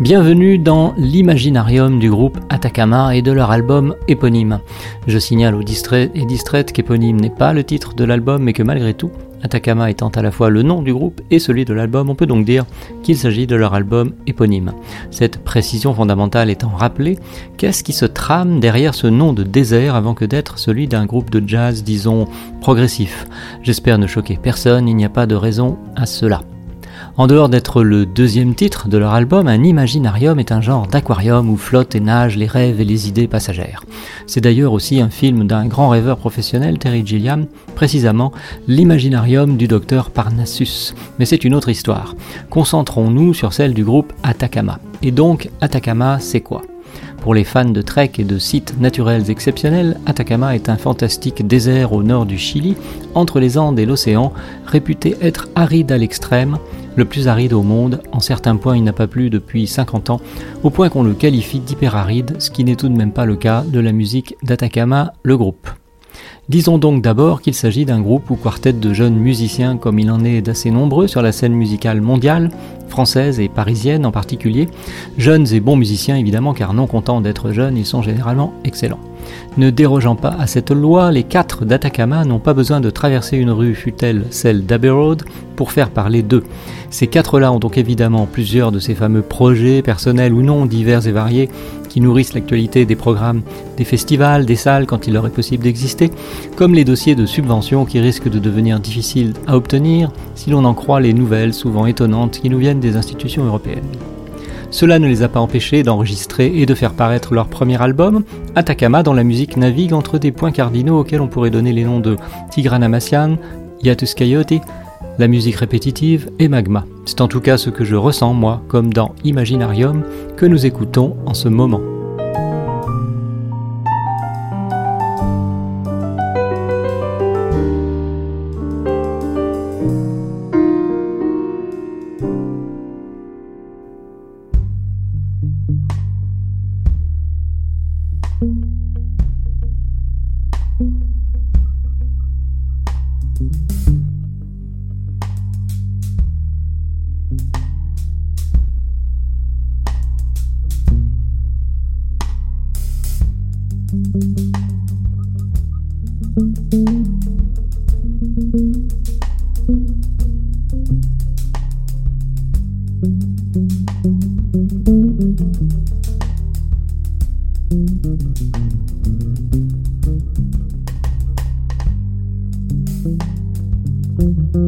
Bienvenue dans l'imaginarium du groupe Atacama et de leur album éponyme. Je signale aux distraits et distraites qu'éponyme n'est pas le titre de l'album mais que malgré tout, Atacama étant à la fois le nom du groupe et celui de l'album, on peut donc dire qu'il s'agit de leur album éponyme. Cette précision fondamentale étant rappelée, qu'est-ce qui se trame derrière ce nom de désert avant que d'être celui d'un groupe de jazz, disons, progressif? J'espère ne choquer personne, il n'y a pas de raison à cela. En dehors d'être le deuxième titre de leur album, un imaginarium est un genre d'aquarium où flottent et nagent les rêves et les idées passagères. C'est d'ailleurs aussi un film d'un grand rêveur professionnel, Terry Gilliam, précisément l'imaginarium du docteur Parnassus. Mais c'est une autre histoire. Concentrons-nous sur celle du groupe Atacama. Et donc, Atacama, c'est quoi? Pour les fans de trek et de sites naturels exceptionnels, Atacama est un fantastique désert au nord du Chili, entre les Andes et l'océan, réputé être aride à l'extrême, le plus aride au monde. En certains points, il n'a pas plu depuis 50 ans, au point qu'on le qualifie d'hyperaride, ce qui n'est tout de même pas le cas de la musique d'Atacama, le groupe. Disons donc d'abord qu'il s'agit d'un groupe ou quartet de jeunes musiciens comme il en est d'assez nombreux sur la scène musicale mondiale, française et parisienne en particulier, jeunes et bons musiciens évidemment car non contents d'être jeunes, ils sont généralement excellents. Ne dérogeant pas à cette loi, les quatre d'Atacama n'ont pas besoin de traverser une rue, fut-elle celle d'Abbey Road, pour faire parler d'eux. Ces quatre-là ont donc évidemment plusieurs de ces fameux projets, personnels ou non, divers et variés, qui nourrissent l'actualité des programmes des festivals, des salles quand il leur est possible d'exister, comme les dossiers de subvention qui risquent de devenir difficiles à obtenir si l'on en croit les nouvelles souvent étonnantes qui nous viennent des institutions européennes. Cela ne les a pas empêchés d'enregistrer et de faire paraître leur premier album, Atacama, dont la musique navigue entre des points cardinaux auxquels on pourrait donner les noms de Tigran Amassian, Yatus Coyote, la musique répétitive et Magma. C'est en tout cas ce que je ressens moi, comme dans Imaginarium, que nous écoutons en ce moment. thank you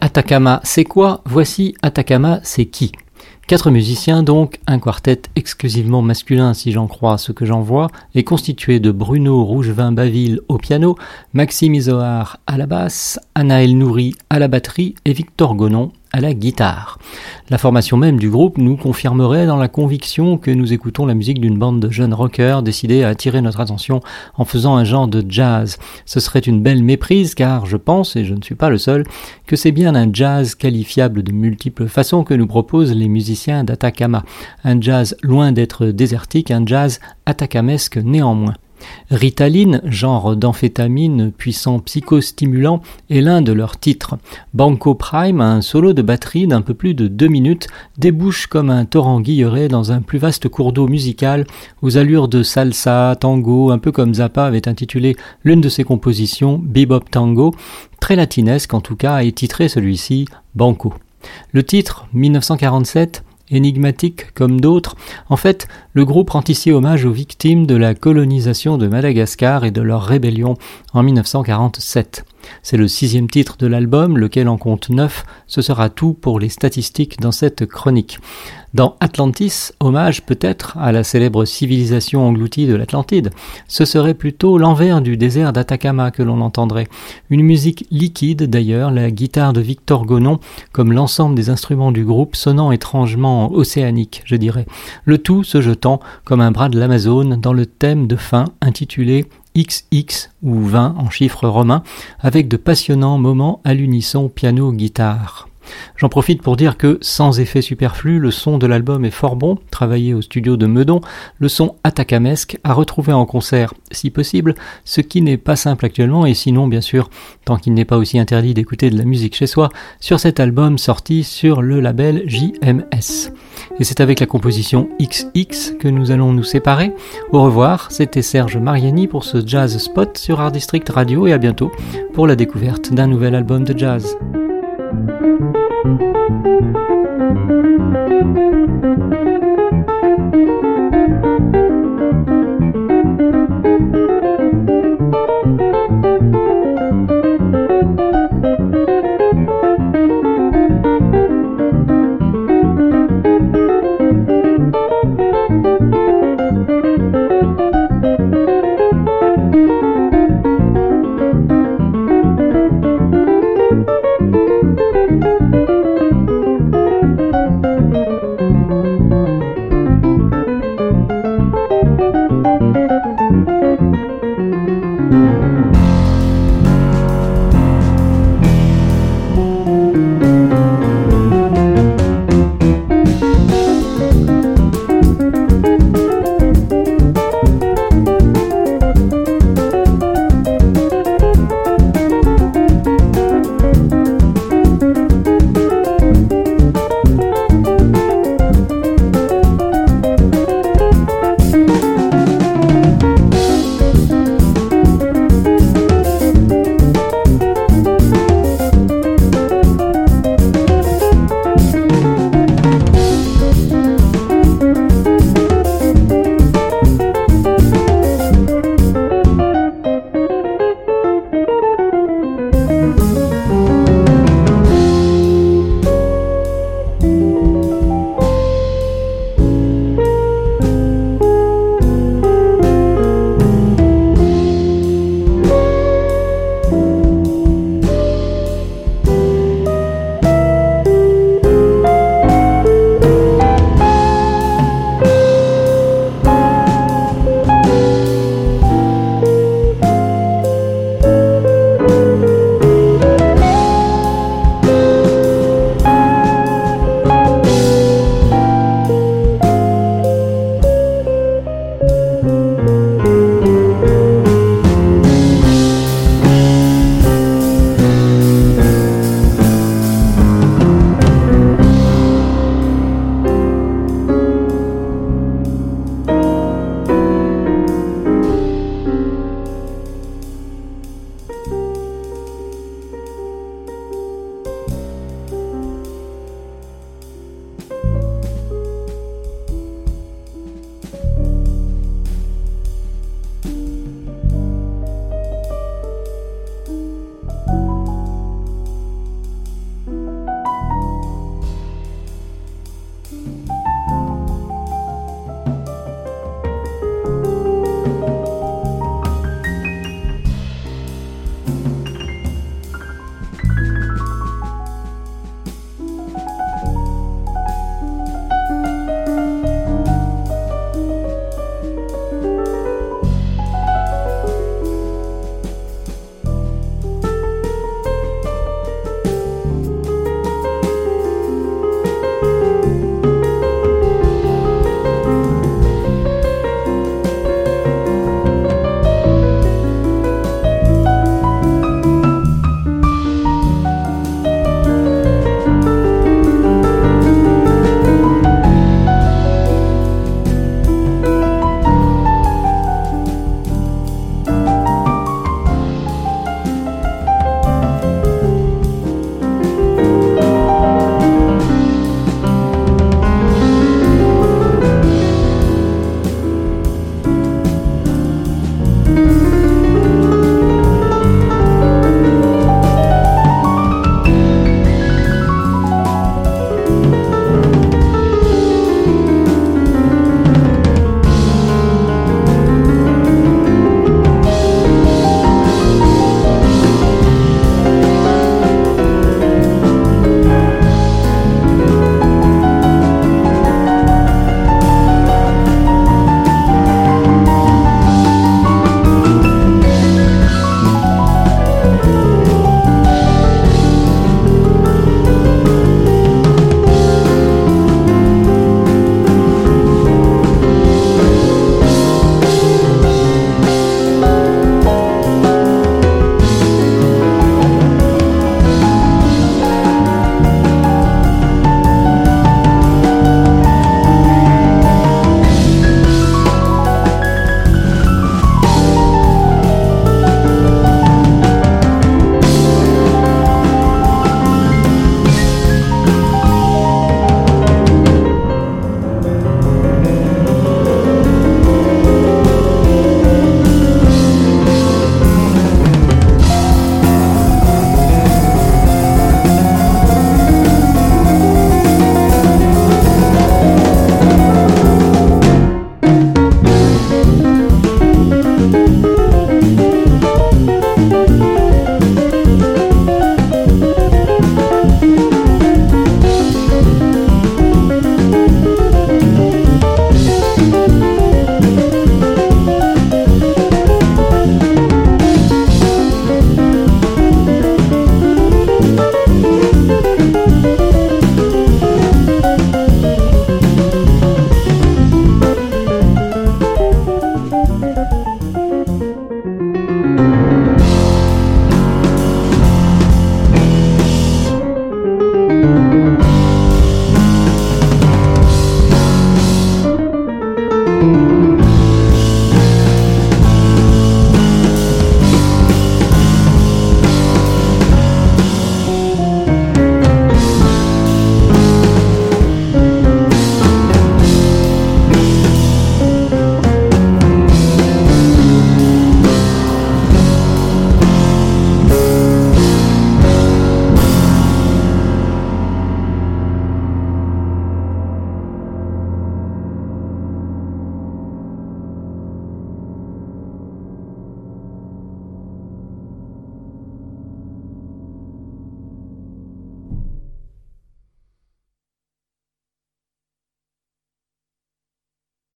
Atacama, c'est quoi? Voici Atacama, c'est qui? Quatre musiciens donc, un quartet exclusivement masculin si j'en crois ce que j'en vois, est constitué de Bruno Rougevin Baville au piano, Maxime Isoard à la basse, Anaël Nourri à la batterie et Victor Gonon la guitare. La formation même du groupe nous confirmerait dans la conviction que nous écoutons la musique d'une bande de jeunes rockers décidés à attirer notre attention en faisant un genre de jazz. Ce serait une belle méprise car je pense, et je ne suis pas le seul, que c'est bien un jazz qualifiable de multiples façons que nous proposent les musiciens d'Atacama. Un jazz loin d'être désertique, un jazz atacamesque néanmoins. Ritaline, genre d'amphétamine puissant psychostimulant, est l'un de leurs titres. Banco Prime, un solo de batterie d'un peu plus de deux minutes, débouche comme un torrent guilleret dans un plus vaste cours d'eau musical aux allures de salsa, tango, un peu comme Zappa avait intitulé l'une de ses compositions, Bebop Tango, très latinesque en tout cas, et titré celui-ci Banco. Le titre, 1947, énigmatique comme d'autres, en fait, le groupe rend ici hommage aux victimes de la colonisation de Madagascar et de leur rébellion en 1947. C'est le sixième titre de l'album, lequel en compte neuf, ce sera tout pour les statistiques dans cette chronique. Dans Atlantis, hommage peut-être à la célèbre civilisation engloutie de l'Atlantide, ce serait plutôt l'envers du désert d'Atacama que l'on entendrait. Une musique liquide d'ailleurs, la guitare de Victor Gonon, comme l'ensemble des instruments du groupe, sonnant étrangement océanique, je dirais. Le tout se jetant comme un bras de l'Amazone dans le thème de fin intitulé XX ou 20 en chiffres romains, avec de passionnants moments à l'unisson piano-guitare. J'en profite pour dire que, sans effet superflu, le son de l'album est fort bon, travaillé au studio de Meudon, le son atacamesque à retrouver en concert, si possible, ce qui n'est pas simple actuellement, et sinon, bien sûr, tant qu'il n'est pas aussi interdit d'écouter de la musique chez soi, sur cet album sorti sur le label JMS. Et c'est avec la composition XX que nous allons nous séparer. Au revoir, c'était Serge Mariani pour ce Jazz Spot sur Art District Radio, et à bientôt pour la découverte d'un nouvel album de jazz. Thank you